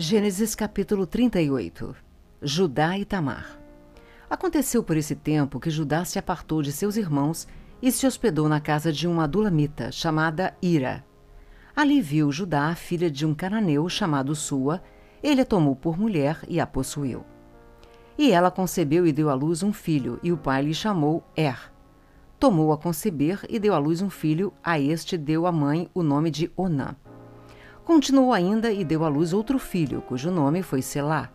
Gênesis capítulo 38 Judá e Tamar Aconteceu por esse tempo que Judá se apartou de seus irmãos e se hospedou na casa de uma adulamita chamada Ira. Ali viu Judá a filha de um cananeu chamado Sua, ele a tomou por mulher e a possuiu. E ela concebeu e deu à luz um filho, e o pai lhe chamou Er. Tomou a conceber e deu à luz um filho, a este deu a mãe o nome de Onã. Continuou ainda e deu à luz outro filho, cujo nome foi Selá.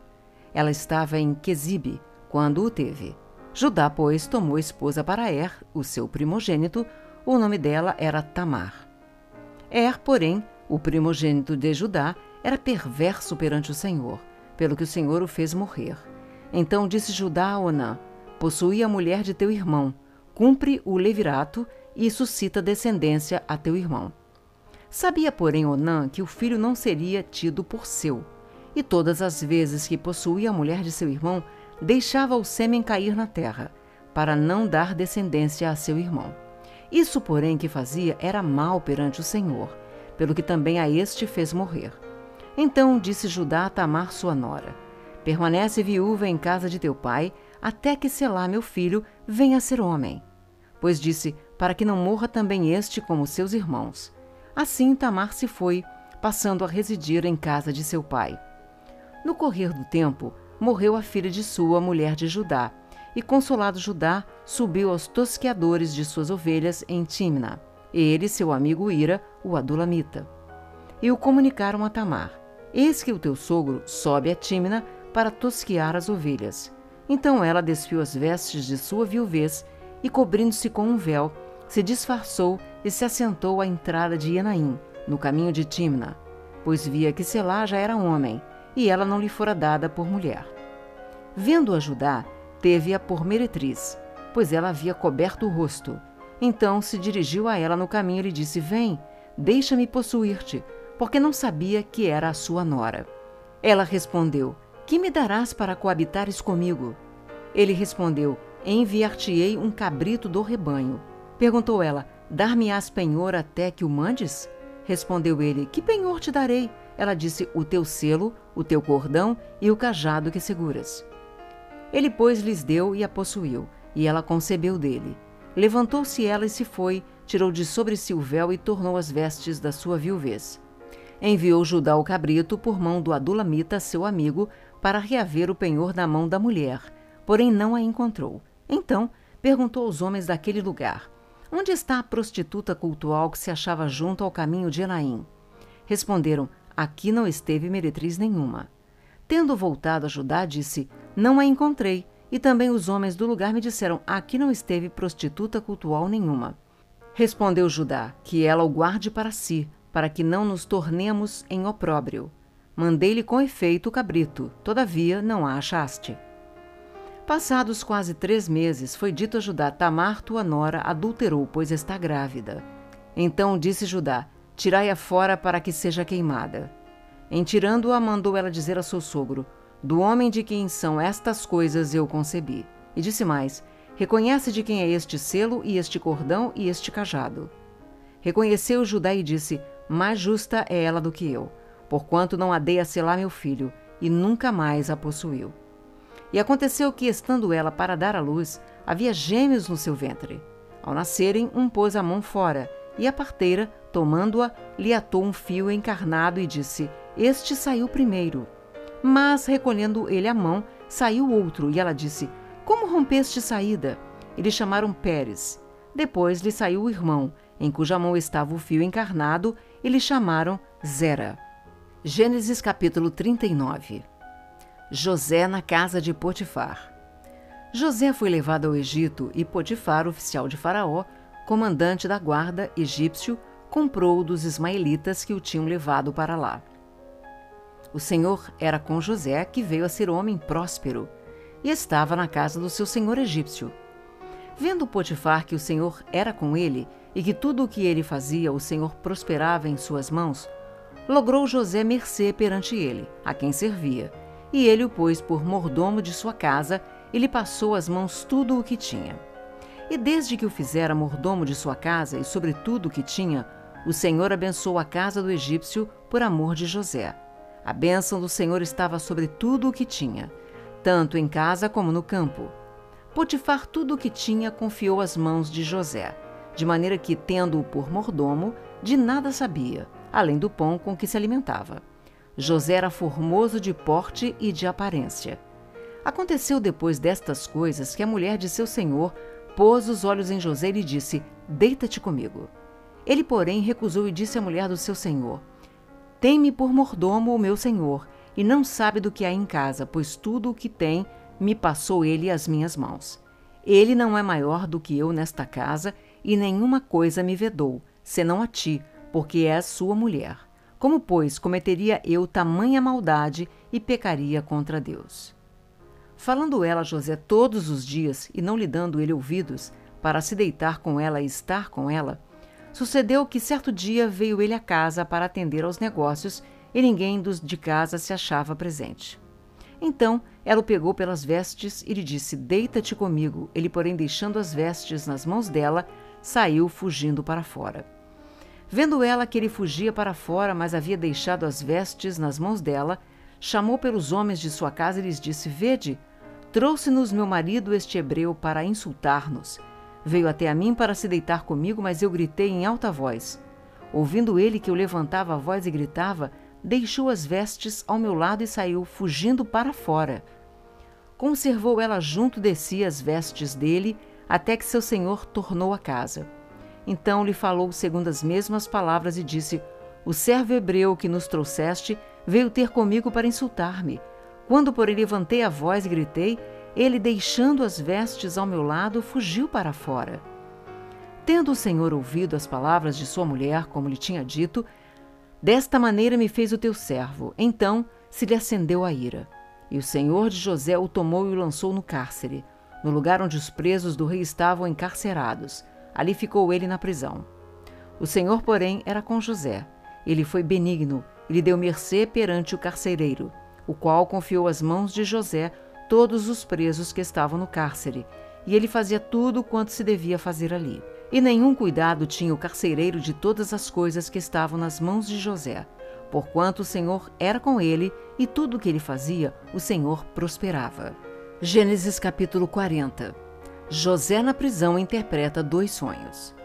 Ela estava em Quesibe, quando o teve. Judá, pois, tomou esposa para Er, o seu primogênito, o nome dela era Tamar. Er, porém, o primogênito de Judá, era perverso perante o Senhor, pelo que o Senhor o fez morrer. Então disse Judá a Onã: Possui a mulher de teu irmão, cumpre o levirato e suscita descendência a teu irmão. Sabia, porém, Onã que o filho não seria tido por seu, e todas as vezes que possuía a mulher de seu irmão, deixava o sêmen cair na terra, para não dar descendência a seu irmão. Isso, porém, que fazia era mal perante o Senhor, pelo que também a este fez morrer. Então disse Judá a Tamar sua nora: Permanece viúva em casa de teu pai, até que Selá, meu filho, venha a ser homem. Pois disse: Para que não morra também este como seus irmãos. Assim Tamar se foi, passando a residir em casa de seu pai. No correr do tempo, morreu a filha de sua, mulher de Judá, e consolado Judá subiu aos tosqueadores de suas ovelhas em Timna, ele e seu amigo Ira, o adulamita. E o comunicaram a Tamar: Eis que o teu sogro sobe a Timna para tosquear as ovelhas. Então ela despiu as vestes de sua viuvez e, cobrindo-se com um véu, se disfarçou e se assentou à entrada de Enaim, no caminho de Timna, pois via que Selá já era homem, e ela não lhe fora dada por mulher. Vendo-a Judá, teve-a por meretriz, pois ela havia coberto o rosto. Então se dirigiu a ela no caminho e lhe disse: Vem, deixa-me possuir-te, porque não sabia que era a sua nora. Ela respondeu: Que me darás para coabitares comigo? Ele respondeu: Enviar-te-ei um cabrito do rebanho. Perguntou ela: Dar-me-ás penhor até que o mandes? Respondeu ele: Que penhor te darei? Ela disse: O teu selo, o teu cordão e o cajado que seguras. Ele, pois, lhes deu e a possuiu, e ela concebeu dele. Levantou-se ela e se foi, tirou de sobre si o véu e tornou as vestes da sua viuvez. Enviou Judá o cabrito por mão do Adulamita, seu amigo, para reaver o penhor da mão da mulher, porém não a encontrou. Então perguntou aos homens daquele lugar: Onde está a prostituta cultual que se achava junto ao caminho de Enaim? Responderam: Aqui não esteve meretriz nenhuma. Tendo voltado a Judá, disse: Não a encontrei. E também os homens do lugar me disseram: Aqui não esteve prostituta cultual nenhuma. Respondeu Judá: Que ela o guarde para si, para que não nos tornemos em opróbrio. Mandei-lhe com efeito o cabrito, todavia não a achaste. Passados quase três meses, foi dito a Judá: Tamar, tua nora, adulterou, pois está grávida. Então disse Judá: Tirai-a fora para que seja queimada. Em tirando-a, mandou ela dizer a seu sogro: Do homem de quem são estas coisas eu concebi. E disse mais: Reconhece de quem é este selo e este cordão e este cajado. Reconheceu Judá e disse: Mais justa é ela do que eu, porquanto não a dei a selar meu filho, e nunca mais a possuiu. E aconteceu que, estando ela para dar à luz, havia gêmeos no seu ventre. Ao nascerem, um pôs a mão fora, e a parteira, tomando-a, lhe atou um fio encarnado e disse: Este saiu primeiro. Mas, recolhendo ele a mão, saiu outro, e ela disse: Como rompeste saída? E lhe chamaram Pérez. Depois lhe saiu o irmão, em cuja mão estava o fio encarnado, e lhe chamaram Zera. Gênesis capítulo 39 José na casa de Potifar. José foi levado ao Egito e Potifar, oficial de Faraó, comandante da guarda egípcio, comprou dos ismaelitas que o tinham levado para lá. O Senhor era com José, que veio a ser homem próspero, e estava na casa do seu senhor egípcio. Vendo Potifar que o Senhor era com ele e que tudo o que ele fazia o Senhor prosperava em suas mãos, logrou José mercê perante ele, a quem servia e ele o pôs por mordomo de sua casa e lhe passou às mãos tudo o que tinha. E desde que o fizera mordomo de sua casa e sobre tudo o que tinha, o Senhor abençoou a casa do egípcio por amor de José. A bênção do Senhor estava sobre tudo o que tinha, tanto em casa como no campo. Potifar tudo o que tinha confiou às mãos de José, de maneira que, tendo-o por mordomo, de nada sabia, além do pão com que se alimentava. José era formoso de porte e de aparência. Aconteceu depois destas coisas que a mulher de seu senhor pôs os olhos em José e lhe disse: Deita-te comigo. Ele, porém, recusou e disse à mulher do seu senhor: Tem-me por mordomo o meu senhor, e não sabe do que há em casa, pois tudo o que tem me passou ele às minhas mãos. Ele não é maior do que eu nesta casa, e nenhuma coisa me vedou, senão a ti, porque és sua mulher. Como, pois, cometeria eu tamanha maldade e pecaria contra Deus? Falando ela a José todos os dias e não lhe dando ele ouvidos, para se deitar com ela e estar com ela, sucedeu que certo dia veio ele à casa para atender aos negócios e ninguém dos de casa se achava presente. Então ela o pegou pelas vestes e lhe disse: Deita-te comigo. Ele, porém, deixando as vestes nas mãos dela, saiu fugindo para fora. Vendo ela que ele fugia para fora, mas havia deixado as vestes nas mãos dela, chamou pelos homens de sua casa e lhes disse: Vede, Trouxe-nos meu marido este hebreu para insultar-nos. Veio até a mim para se deitar comigo, mas eu gritei em alta voz. Ouvindo ele que eu levantava a voz e gritava, deixou as vestes ao meu lado e saiu, fugindo para fora. Conservou ela junto de si as vestes dele, até que seu senhor tornou a casa. Então lhe falou segundo as mesmas palavras e disse: O servo hebreu que nos trouxeste veio ter comigo para insultar-me. Quando, porém, levantei a voz e gritei, ele, deixando as vestes ao meu lado, fugiu para fora. Tendo o Senhor ouvido as palavras de sua mulher, como lhe tinha dito, desta maneira me fez o teu servo. Então se lhe acendeu a ira. E o Senhor de José o tomou e o lançou no cárcere, no lugar onde os presos do rei estavam encarcerados. Ali ficou ele na prisão. O Senhor, porém, era com José. Ele foi benigno e lhe deu mercê perante o carcereiro o qual confiou às mãos de José todos os presos que estavam no cárcere, e ele fazia tudo quanto se devia fazer ali. E nenhum cuidado tinha o carcereiro de todas as coisas que estavam nas mãos de José, porquanto o Senhor era com ele e tudo o que ele fazia, o Senhor prosperava. Gênesis capítulo 40 José na prisão interpreta dois sonhos.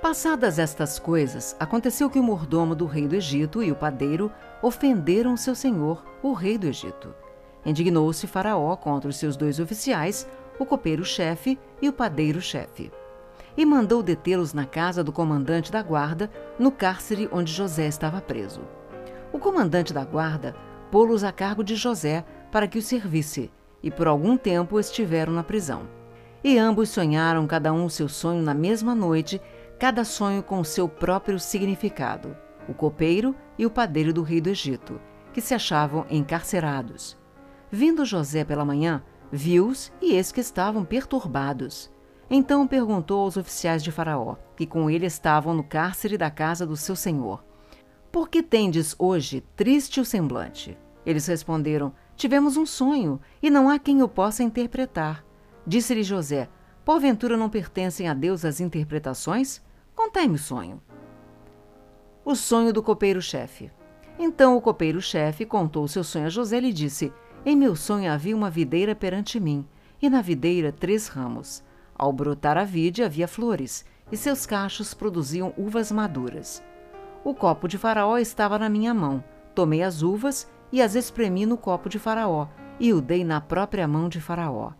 Passadas estas coisas, aconteceu que o mordomo do rei do Egito e o padeiro ofenderam seu senhor, o rei do Egito. Indignou-se Faraó contra os seus dois oficiais, o copeiro-chefe e o padeiro-chefe. E mandou detê-los na casa do comandante da guarda, no cárcere onde José estava preso. O comandante da guarda pô-los a cargo de José para que o servisse, e por algum tempo estiveram na prisão. E ambos sonharam cada um seu sonho na mesma noite cada sonho com seu próprio significado, o copeiro e o padeiro do rei do Egito, que se achavam encarcerados. Vindo José pela manhã, viu-os e eis que estavam perturbados. Então perguntou aos oficiais de Faraó, que com ele estavam no cárcere da casa do seu senhor: Por que tendes hoje triste o semblante? Eles responderam: Tivemos um sonho, e não há quem o possa interpretar. Disse-lhe José: Porventura não pertencem a Deus as interpretações? Contai-me o sonho. O sonho do copeiro-chefe. Então o copeiro-chefe contou seu sonho a José e lhe disse: Em meu sonho havia uma videira perante mim, e na videira três ramos. Ao brotar a vide havia flores, e seus cachos produziam uvas maduras. O copo de Faraó estava na minha mão. Tomei as uvas e as espremi no copo de Faraó, e o dei na própria mão de Faraó.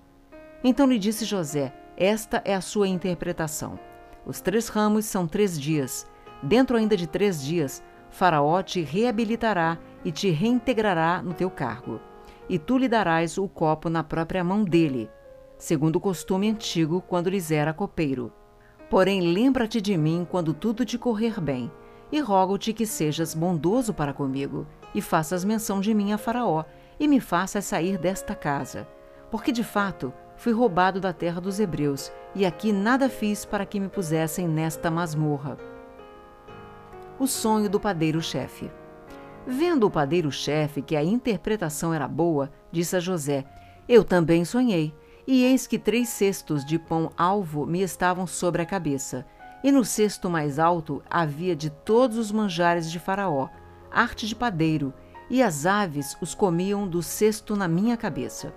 Então lhe disse José: Esta é a sua interpretação. Os três ramos são três dias. Dentro ainda de três dias, Faraó te reabilitará e te reintegrará no teu cargo. E tu lhe darás o copo na própria mão dele, segundo o costume antigo quando lhes era copeiro. Porém, lembra-te de mim quando tudo te correr bem, e rogo-te que sejas bondoso para comigo, e faças menção de mim a Faraó, e me faças sair desta casa. Porque de fato fui roubado da terra dos hebreus, e aqui nada fiz para que me pusessem nesta masmorra. O sonho do padeiro-chefe. Vendo o padeiro-chefe que a interpretação era boa, disse a José: Eu também sonhei, e eis que três cestos de pão alvo me estavam sobre a cabeça, e no cesto mais alto havia de todos os manjares de Faraó, arte de padeiro, e as aves os comiam do cesto na minha cabeça.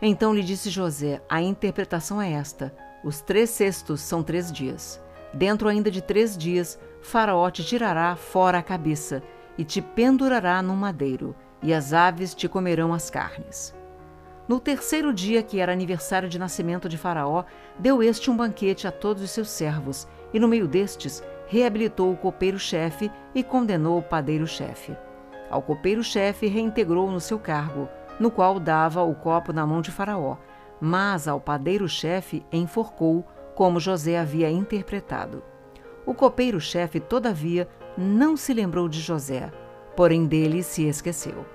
Então lhe disse José: A interpretação é esta: os três cestos são três dias. Dentro ainda de três dias, Faraó te tirará fora a cabeça e te pendurará num madeiro, e as aves te comerão as carnes. No terceiro dia, que era aniversário de nascimento de Faraó, deu este um banquete a todos os seus servos, e no meio destes reabilitou o copeiro-chefe e condenou o padeiro-chefe. Ao copeiro-chefe reintegrou no seu cargo, no qual dava o copo na mão de Faraó, mas ao padeiro-chefe enforcou, como José havia interpretado. O copeiro-chefe, todavia, não se lembrou de José, porém dele se esqueceu.